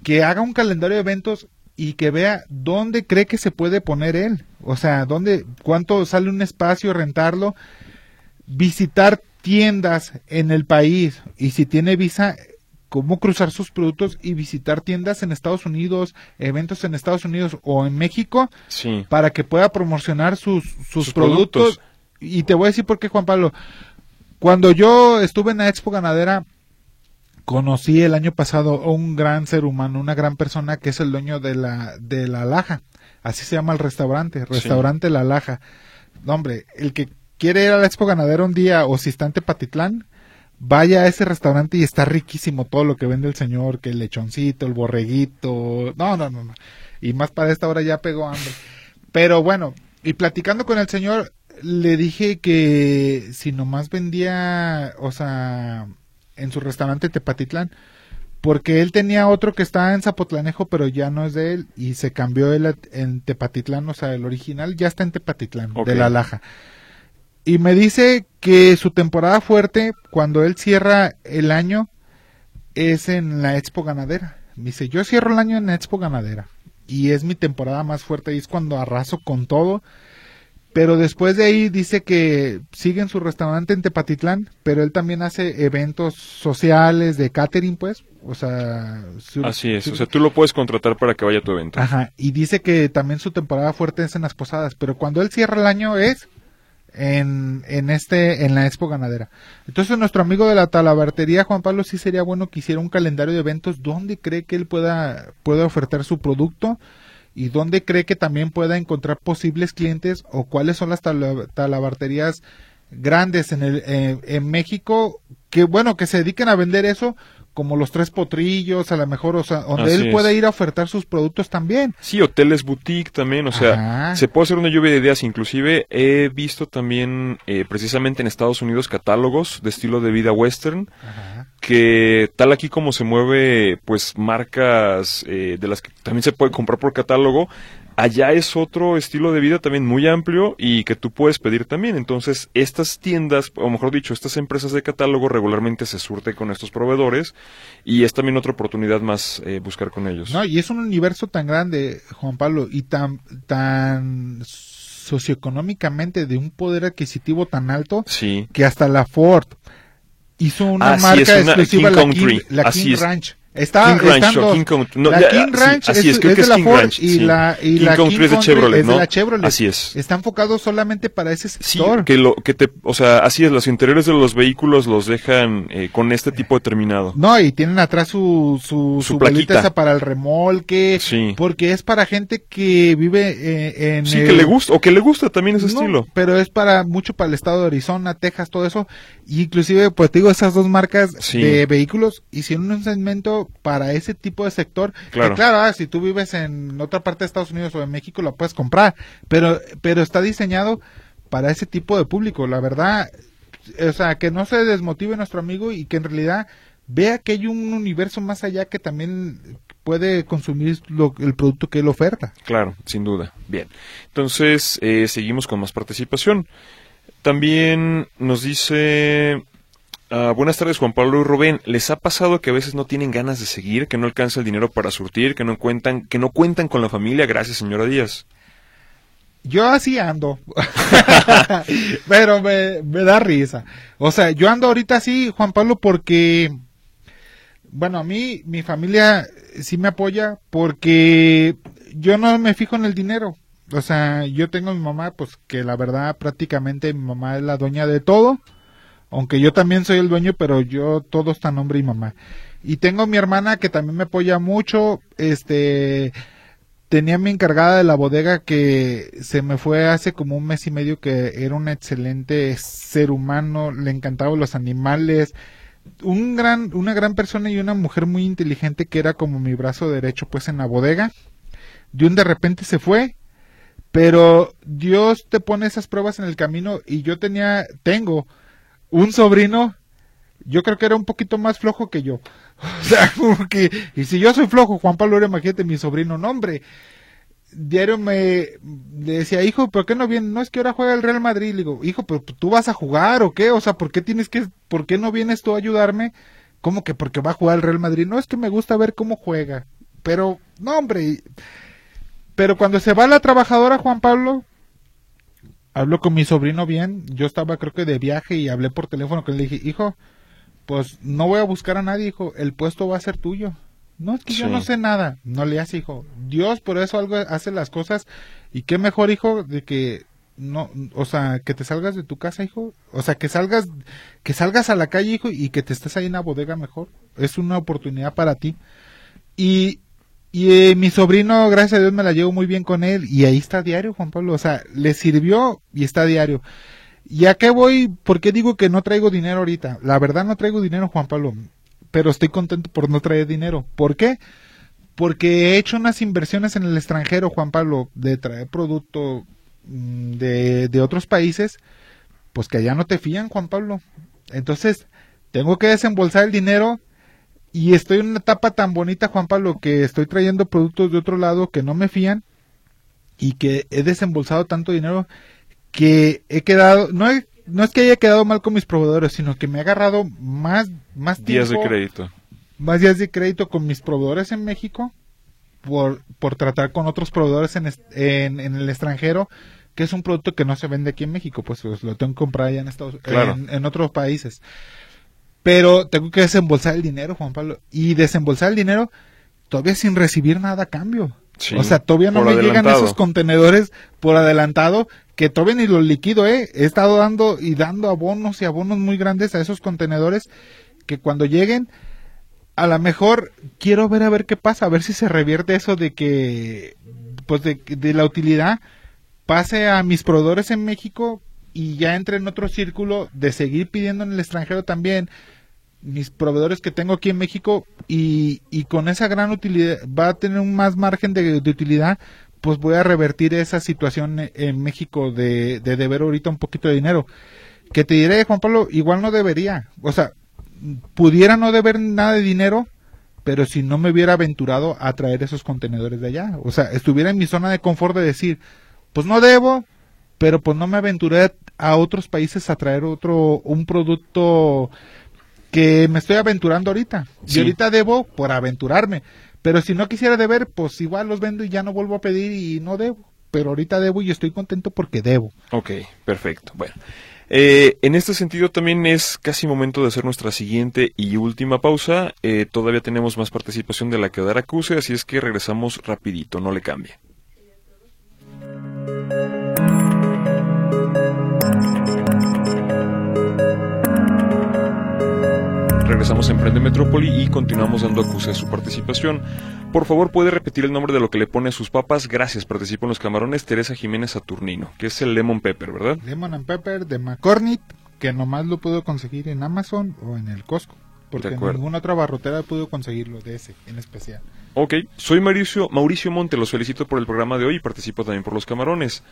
que haga un calendario de eventos y que vea dónde cree que se puede poner él. O sea, dónde, cuánto sale un espacio, rentarlo, visitar tiendas en el país y si tiene visa, cómo cruzar sus productos y visitar tiendas en Estados Unidos, eventos en Estados Unidos o en México Sí. para que pueda promocionar sus, sus, Sus productos. productos. Y te voy a decir por qué, Juan Pablo. Cuando yo estuve en la Expo Ganadera, conocí el año pasado a un gran ser humano, una gran persona que es el dueño de la, de la Laja. Así se llama el restaurante, restaurante La Laja. No, hombre, el que quiere ir a la Expo Ganadera un día o si está en Tepatitlán, vaya a ese restaurante y está riquísimo todo lo que vende el señor, que el lechoncito, el borreguito, no, no, no, no. Y más para esta hora ya pegó hambre. Pero bueno, y platicando con el señor, le dije que si nomás vendía, o sea, en su restaurante Tepatitlán, porque él tenía otro que está en Zapotlanejo, pero ya no es de él, y se cambió él en Tepatitlán, o sea, el original ya está en Tepatitlán, de la Laja. Y me dice que su temporada fuerte, cuando él cierra el año, es en la Expo Ganadera. Me dice, yo cierro el año en la Expo Ganadera. Y es mi temporada más fuerte y es cuando arraso con todo. Pero después de ahí dice que sigue en su restaurante en Tepatitlán, pero él también hace eventos sociales de catering, pues. O sea, así es. o sea, tú lo puedes contratar para que vaya a tu evento. Ajá. Y dice que también su temporada fuerte es en las posadas, pero cuando él cierra el año es en, en este en la Expo Ganadera. Entonces nuestro amigo de la talabartería Juan Pablo sí sería bueno que hiciera un calendario de eventos donde cree que él pueda pueda ofertar su producto y dónde cree que también pueda encontrar posibles clientes o cuáles son las talabarterías grandes en el eh, en México que bueno que se dediquen a vender eso como los tres potrillos, a lo mejor, o sea, donde él puede ir a ofertar sus productos también. Sí, hoteles boutique también, o sea, se puede hacer una lluvia de ideas. Inclusive he visto también, eh, precisamente en Estados Unidos, catálogos de estilo de vida western, que tal aquí como se mueve, pues, marcas eh, de las que también se puede comprar por catálogo, allá es otro estilo de vida también muy amplio y que tú puedes pedir también. Entonces, estas tiendas, o mejor dicho, estas empresas de catálogo regularmente se surten con estos proveedores y es también otra oportunidad más eh, buscar con ellos. No, y es un universo tan grande, Juan Pablo, y tan, tan socioeconómicamente de un poder adquisitivo tan alto que hasta la Ford hizo una marca exclusiva, la King, la King Ranch. Está, King Ranch King no, la King Ranch así, es, creo que es, de la King Ford Ranch, y la y King la King de Chevrolet, ¿no? De la Chevrolet. Así es. Está enfocado solamente para ese sector. Sí, que lo que te, o sea, así es, los interiores de los vehículos los dejan eh, con este tipo determinado. No, y tienen atrás su su, su, su esa para el remolque, sí. porque es para gente que vive eh, en Sí, que le gusta o que le gusta también ese no, estilo. pero es para mucho para el estado de Arizona, Texas, todo eso, y inclusive pues te digo esas dos marcas de vehículos hicieron un segmento para ese tipo de sector. Claro, claro ah, si tú vives en otra parte de Estados Unidos o en México lo puedes comprar, pero, pero está diseñado para ese tipo de público. La verdad, o sea, que no se desmotive nuestro amigo y que en realidad vea que hay un universo más allá que también puede consumir lo, el producto que él oferta. Claro, sin duda. Bien. Entonces, eh, seguimos con más participación. También nos dice Uh, buenas tardes, Juan Pablo y Rubén. ¿Les ha pasado que a veces no tienen ganas de seguir, que no alcanza el dinero para surtir, que no cuentan, que no cuentan con la familia? Gracias, señora Díaz. Yo así ando, <laughs> pero me, me, da risa. O sea, yo ando ahorita así, Juan Pablo, porque, bueno, a mí, mi familia sí me apoya porque yo no me fijo en el dinero. O sea, yo tengo a mi mamá, pues que la verdad prácticamente mi mamá es la dueña de todo aunque yo también soy el dueño, pero yo todo está nombre y mamá. Y tengo mi hermana que también me apoya mucho, este tenía mi encargada de la bodega que se me fue hace como un mes y medio que era un excelente ser humano, le encantaban los animales, un gran, una gran persona y una mujer muy inteligente que era como mi brazo derecho pues en la bodega. De un de repente se fue, pero Dios te pone esas pruebas en el camino y yo tenía, tengo un sobrino, yo creo que era un poquito más flojo que yo. <laughs> O sea, como que, y si yo soy flojo, Juan Pablo era, imagínate, mi sobrino, no hombre. Diario me decía, hijo, ¿por qué no viene? No es que ahora juega el Real Madrid. Le digo, hijo, pero tú vas a jugar o qué? O sea, ¿por qué tienes que, por qué no vienes tú a ayudarme? ¿Cómo que porque va a jugar el Real Madrid? No, es que me gusta ver cómo juega. Pero, no, hombre. Pero cuando se va la trabajadora, Juan Pablo, hablo con mi sobrino bien, yo estaba creo que de viaje y hablé por teléfono que le dije, hijo, pues no voy a buscar a nadie, hijo, el puesto va a ser tuyo. No, es que yo no sé nada, no le hace, hijo. Dios por eso algo hace las cosas y qué mejor, hijo, de que no, o sea, que te salgas de tu casa, hijo, o sea, que salgas, que salgas a la calle, hijo, y que te estés ahí en la bodega mejor. Es una oportunidad para ti. Y y eh, mi sobrino, gracias a Dios, me la llevo muy bien con él y ahí está diario, Juan Pablo. O sea, le sirvió y está diario. ¿Y a qué voy? ¿Por qué digo que no traigo dinero ahorita? La verdad no traigo dinero, Juan Pablo, pero estoy contento por no traer dinero. ¿Por qué? Porque he hecho unas inversiones en el extranjero, Juan Pablo, de traer producto mm, de, de otros países, pues que allá no te fían, Juan Pablo. Entonces, tengo que desembolsar el dinero y estoy en una etapa tan bonita, Juan Pablo, que estoy trayendo productos de otro lado que no me fían y que he desembolsado tanto dinero que he quedado, no, no es que haya quedado mal con mis proveedores, sino que me he agarrado más, más tiempo, Días de crédito. más días de crédito con mis proveedores en México por, por tratar con otros proveedores en, en, en el extranjero que es un producto que no se vende aquí en México, pues, pues, lo tengo que comprar allá en Estados Claro. en, en otros países. Pero tengo que desembolsar el dinero, Juan Pablo, y desembolsar el dinero todavía sin recibir nada a cambio. Sí, o sea, todavía no me llegan esos contenedores por adelantado que todavía ni los liquido, eh. He estado dando y dando abonos y abonos muy grandes a esos contenedores que cuando lleguen a lo mejor quiero ver a ver qué pasa, a ver si se revierte eso de que pues de, de la utilidad pase a mis proveedores en México y ya entre en otro círculo de seguir pidiendo en el extranjero también mis proveedores que tengo aquí en México y, y con esa gran utilidad va a tener un más margen de, de utilidad pues voy a revertir esa situación en México de, de deber ahorita un poquito de dinero. Que te diré Juan Pablo igual no debería. O sea pudiera no deber nada de dinero pero si no me hubiera aventurado a traer esos contenedores de allá. O sea estuviera en mi zona de confort de decir pues no debo pero pues no me aventuré a otros países a traer otro un producto que me estoy aventurando ahorita. Sí. Y ahorita debo por aventurarme. Pero si no quisiera deber, pues igual los vendo y ya no vuelvo a pedir y no debo. Pero ahorita debo y estoy contento porque debo. Ok, perfecto. Bueno, eh, en este sentido también es casi momento de hacer nuestra siguiente y última pausa. Eh, todavía tenemos más participación de la que dar acuse, así es que regresamos rapidito, no le cambie. Emprende Metrópoli y continuamos dando acuse a su participación. Por favor, puede repetir el nombre de lo que le pone a sus papas. Gracias. Participo en los camarones Teresa Jiménez Saturnino, que es el Lemon Pepper, ¿verdad? Lemon and Pepper de McCormick, que nomás lo puedo conseguir en Amazon o en el Costco. Porque De ninguna otra barrotera puedo conseguirlo de ese en especial. Ok, soy Mauricio, Mauricio Monte, los felicito por el programa de hoy y participo también por los camarones.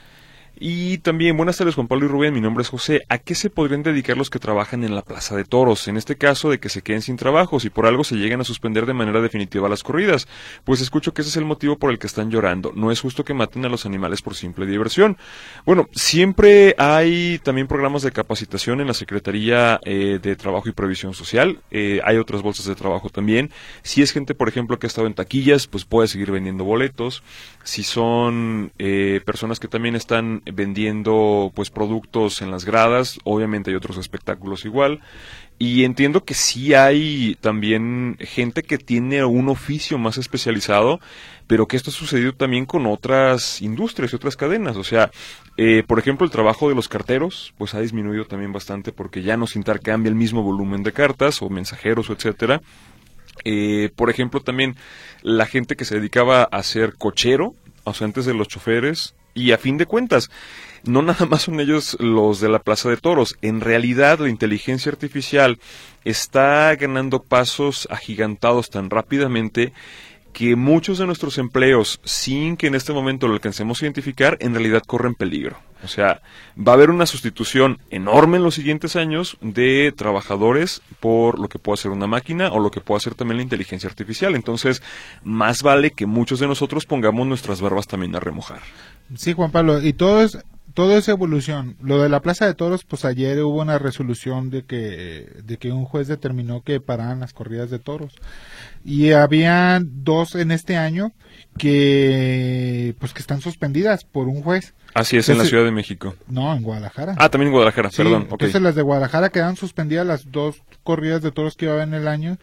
Y también, buenas tardes Juan Pablo y Rubén, mi nombre es José. ¿A qué se podrían dedicar los que trabajan en la Plaza de Toros? En este caso de que se queden sin trabajo, si por algo se llegan a suspender de manera definitiva las corridas. Pues escucho que ese es el motivo por el que están llorando. No es justo que maten a los animales por simple diversión. Bueno, siempre hay también programas de capacitación en la Secretaría eh, de Trabajo y Previsión Social. Eh, hay otras bolsas de trabajo también. Si es gente, por ejemplo, que ha estado en taquillas, pues puede seguir vendiendo boletos. Si son eh, personas que también están vendiendo pues productos en las gradas, obviamente hay otros espectáculos igual. Y entiendo que sí hay también gente que tiene un oficio más especializado, pero que esto ha sucedido también con otras industrias y otras cadenas. O sea, eh, por ejemplo, el trabajo de los carteros, pues ha disminuido también bastante porque ya no se intercambia el mismo volumen de cartas o mensajeros o etcétera. Eh, por ejemplo, también la gente que se dedicaba a ser cochero, o sea, antes de los choferes, y a fin de cuentas, no nada más son ellos los de la Plaza de Toros. En realidad, la inteligencia artificial está ganando pasos agigantados tan rápidamente que muchos de nuestros empleos, sin que en este momento lo alcancemos a identificar, en realidad corren peligro. O sea, va a haber una sustitución enorme en los siguientes años de trabajadores por lo que pueda hacer una máquina o lo que pueda hacer también la inteligencia artificial. Entonces, más vale que muchos de nosotros pongamos nuestras barbas también a remojar. Sí, Juan Pablo, y todo es todo es evolución. Lo de la Plaza de Toros, pues ayer hubo una resolución de que de que un juez determinó que pararan las corridas de toros. Y había dos en este año que pues que están suspendidas por un juez. Así es, en la Ciudad de México. No, en Guadalajara. Ah, también en Guadalajara, Sí, perdón. Entonces las de Guadalajara quedan suspendidas las dos corridas de toros que iba a haber en el año.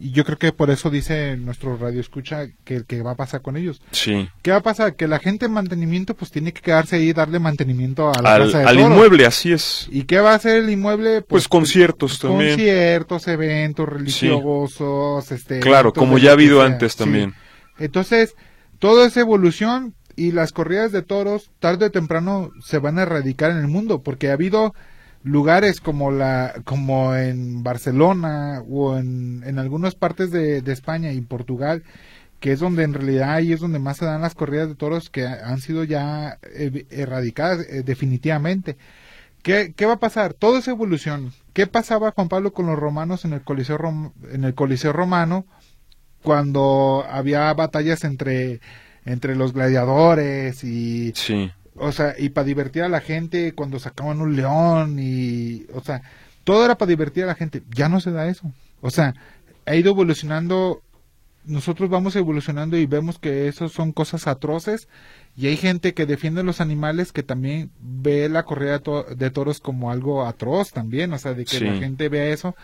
Y yo creo que por eso dice nuestro radio escucha que, que va a pasar con ellos. Sí. ¿Qué va a pasar? Que la gente en mantenimiento pues tiene que quedarse ahí y darle mantenimiento a la Al, de al toros. inmueble, así es. ¿Y qué va a hacer el inmueble? Pues conciertos también. Conciertos, eventos religiosos, este... Claro, como ya ha habido antes Sí. también. Entonces, toda esa evolución y las corridas de toros tarde o temprano se van a erradicar en el mundo porque ha habido lugares como la como en Barcelona o en, en algunas partes de, de España y Portugal que es donde en realidad ahí es donde más se dan las corridas de toros que han sido ya eh, erradicadas eh, definitivamente. ¿Qué, ¿Qué, va a pasar? Todo es evolución. ¿Qué pasaba Juan Pablo con los romanos en el Coliseo, en el Coliseo romano cuando había batallas entre, entre los gladiadores y... Sí. O sea, y para divertir a la gente cuando sacaban un león y... O sea, todo era para divertir a la gente. Ya no se da eso. O sea, ha ido evolucionando nosotros vamos evolucionando y vemos que eso son cosas atroces y hay gente que defiende los animales que también ve la corrida de, toros como algo atroz también, o sea, de que la gente vea eso.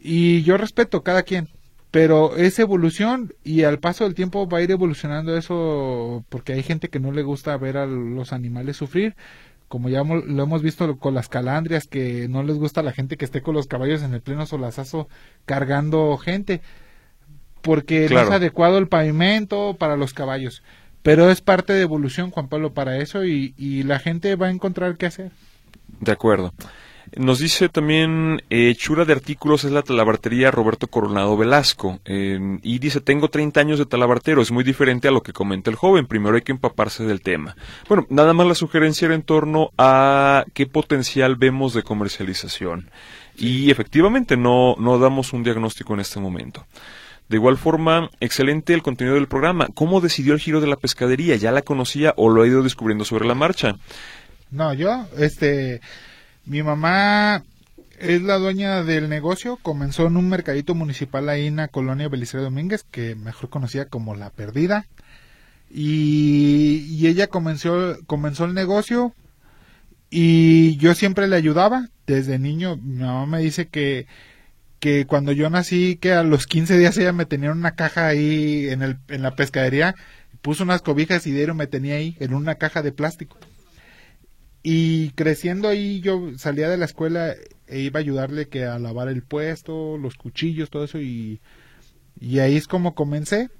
Y yo respeto cada quien, pero es evolución y al paso del tiempo va a ir evolucionando eso porque hay gente que no le gusta ver a los animales sufrir, como ya lo hemos visto con las calandrias, que no les gusta a la gente que esté con los caballos en el pleno solazazo cargando gente porque no es adecuado el pavimento para los caballos. Pero es parte de evolución, Juan Pablo, para eso y, la gente va a encontrar qué hacer. De acuerdo. Nos dice también, eh, chura de artículos es la talabartería Roberto Coronado Velasco. y dice, tengo 30 años de talabartero, es muy diferente a lo que comenta el joven, primero hay que empaparse del tema. Bueno, nada más la sugerencia era en torno a qué potencial vemos de comercialización. Y efectivamente no, no damos un diagnóstico en este momento. De igual forma, excelente el contenido del programa. ¿Cómo decidió el giro de la pescadería? ¿Ya la conocía o lo ha ido descubriendo sobre la marcha? No, yo, este, mi mamá es la dueña del negocio, comenzó en un mercadito municipal ahí en la colonia Belisario Domínguez, que mejor conocía como La Perdida, y, ella comenzó, comenzó el negocio y yo siempre le ayudaba, desde niño, mi mamá me dice que que cuando yo nací, que a los 15 días ella me tenía una caja ahí en, el, en la pescadería, puso unas cobijas y dieron me tenía ahí en una caja de plástico. Y creciendo ahí yo salía de la escuela e iba a ayudarle que a lavar el puesto, los cuchillos, todo eso y, y ahí es como comencé.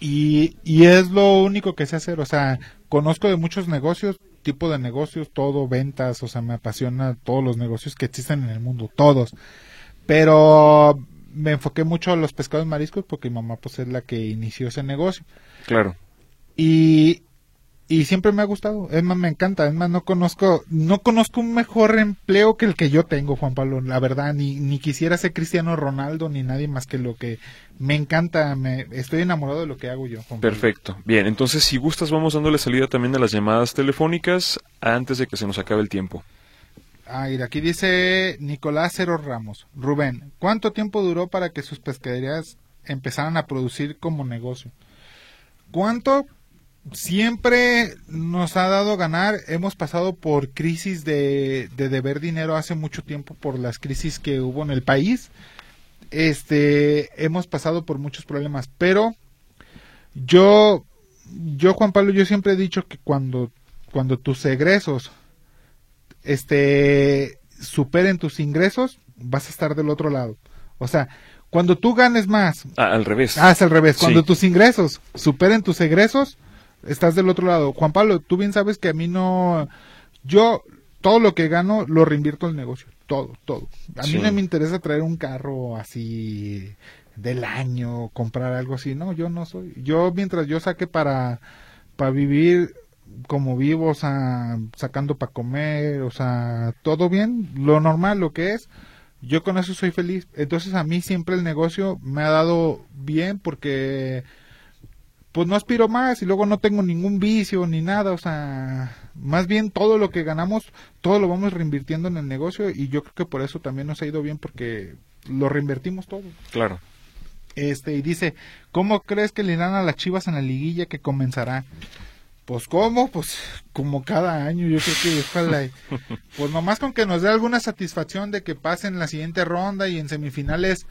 Y, y es lo único que sé hacer, o sea, conozco de muchos negocios, tipo de negocios, todo, ventas, o sea, me apasiona todos los negocios que existen en el mundo, todos. Pero me enfoqué mucho a los pescados mariscos porque mi mamá pues es la que inició ese negocio. Claro. Y, y siempre me ha gustado, es más me encanta, es más no conozco no conozco un mejor empleo que el que yo tengo, Juan Pablo, la verdad ni ni quisiera ser Cristiano Ronaldo ni nadie más que lo que me encanta, me estoy enamorado de lo que hago yo. Juan Perfecto. Bien, entonces si gustas vamos dándole salida también a las llamadas telefónicas antes de que se nos acabe el tiempo. Ah, aquí dice Nicolás Cero Ramos. Rubén, ¿cuánto tiempo duró para que sus pescaderías empezaran a producir como negocio? ¿Cuánto? Siempre nos ha dado ganar. Hemos pasado por crisis de, de deber dinero hace mucho tiempo por las crisis que hubo en el país. Este, hemos pasado por muchos problemas, pero yo, yo Juan Pablo, yo siempre he dicho que cuando, cuando tus egresos este, superen tus ingresos, vas a estar del otro lado. O sea, cuando tú ganes más. Ah, al revés. Ah, es al revés. Cuando tus ingresos superen tus egresos, estás del otro lado. Juan Pablo, tú bien sabes que a mí no. Yo, todo lo que gano lo reinvierto el negocio. Todo, todo. A mí no me interesa traer un carro así del año, comprar algo así. No, yo no soy. Yo, mientras yo saque para, para vivir como vivo, o sea, sacando para comer, o sea, todo bien, lo normal, lo que es, yo con eso soy feliz. Entonces a mí siempre el negocio me ha dado bien porque pues no aspiro más y luego no tengo ningún vicio ni nada, o sea, más bien todo lo que ganamos, todo lo vamos reinvirtiendo en el negocio y yo creo que por eso también nos ha ido bien porque lo reinvertimos todo. Claro. Este, y dice, ¿cómo crees que le irán a las chivas en la liguilla que comenzará? Pues cómo, pues como cada año, yo creo que ojalá, <laughs> pues nomás con que nos dé alguna satisfacción de que pasen la siguiente ronda y en semifinales,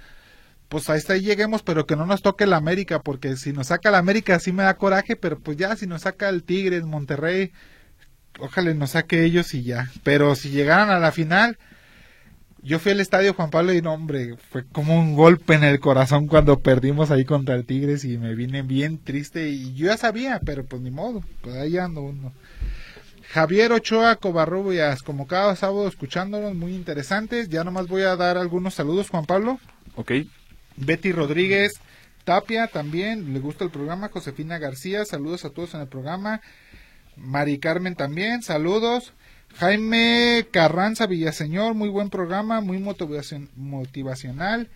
pues hasta ahí lleguemos, pero que no nos toque la América, porque si nos saca la América sí me da coraje, pero pues ya si nos saca el Tigres, Monterrey, ojalá nos saque ellos y ya. Pero si llegaran a la final, yo fui al estadio Juan Pablo y no, hombre, fue como un golpe en el corazón cuando perdimos ahí contra el Tigres y me vine bien triste y yo ya sabía, pero pues ni modo, pues ahí ando uno. Javier Ochoa Covarrubias, como cada sábado escuchándonos, muy interesantes. Ya nomás voy a dar algunos saludos, Juan Pablo. Ok. Betty Rodríguez Tapia también, le gusta el programa. Josefina García, saludos a todos en el programa. Mari Carmen también, saludos. Jaime Carranza Villaseñor, muy buen programa, muy motivacional.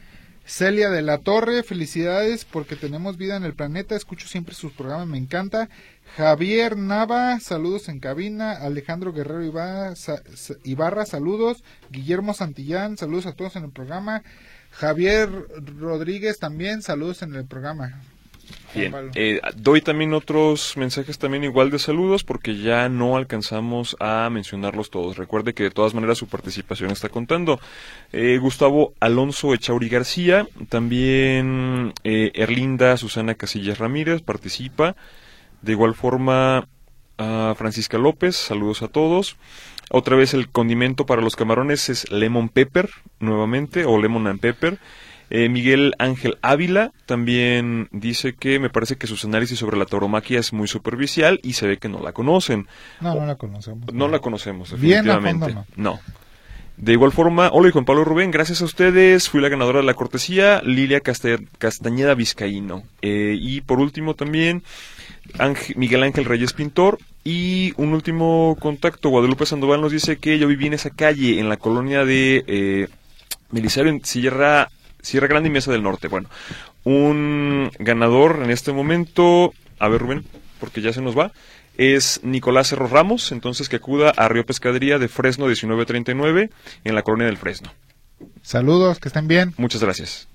Celia de la Torre, felicidades porque tenemos vida en el planeta, escucho siempre sus programas, me encanta. Javier Nava, saludos en cabina. Alejandro Guerrero Ibarra, saludos. Guillermo Santillán, saludos a todos en el programa. Javier Rodríguez también, saludos en el programa. Bien, eh, doy también otros mensajes también igual de saludos porque ya no alcanzamos a mencionarlos todos. Recuerde que de todas maneras su participación está contando. Eh, Gustavo Alonso Echauri García, también eh, Erlinda Susana Casillas Ramírez participa. De igual forma, a Francisca López, saludos a todos. Otra vez el condimento para los camarones es lemon pepper, nuevamente, o lemon and pepper. Eh, Miguel Ángel Ávila también dice que me parece que sus análisis sobre la tauromaquia es muy superficial y se ve que no la conocen. No, no la conocemos. No, la conocemos, definitivamente. no. De igual forma, hola y Juan Pablo Rubén, gracias a ustedes, fui la ganadora de la cortesía, Lilia Castañeda Vizcaíno. Eh, y por último también, Miguel Ángel Reyes Pintor. Y un último contacto, Guadalupe Sandoval nos dice que yo viví en esa calle, en la colonia de eh, en Sierra, Sierra Grande y Mesa del Norte. Bueno, un ganador en este momento, a ver Rubén, porque ya se nos va, es Nicolás Cerro Ramos, entonces que acuda a Río Pescadería de Fresno 1939 en la colonia del Fresno. Saludos, que estén bien. Muchas gracias.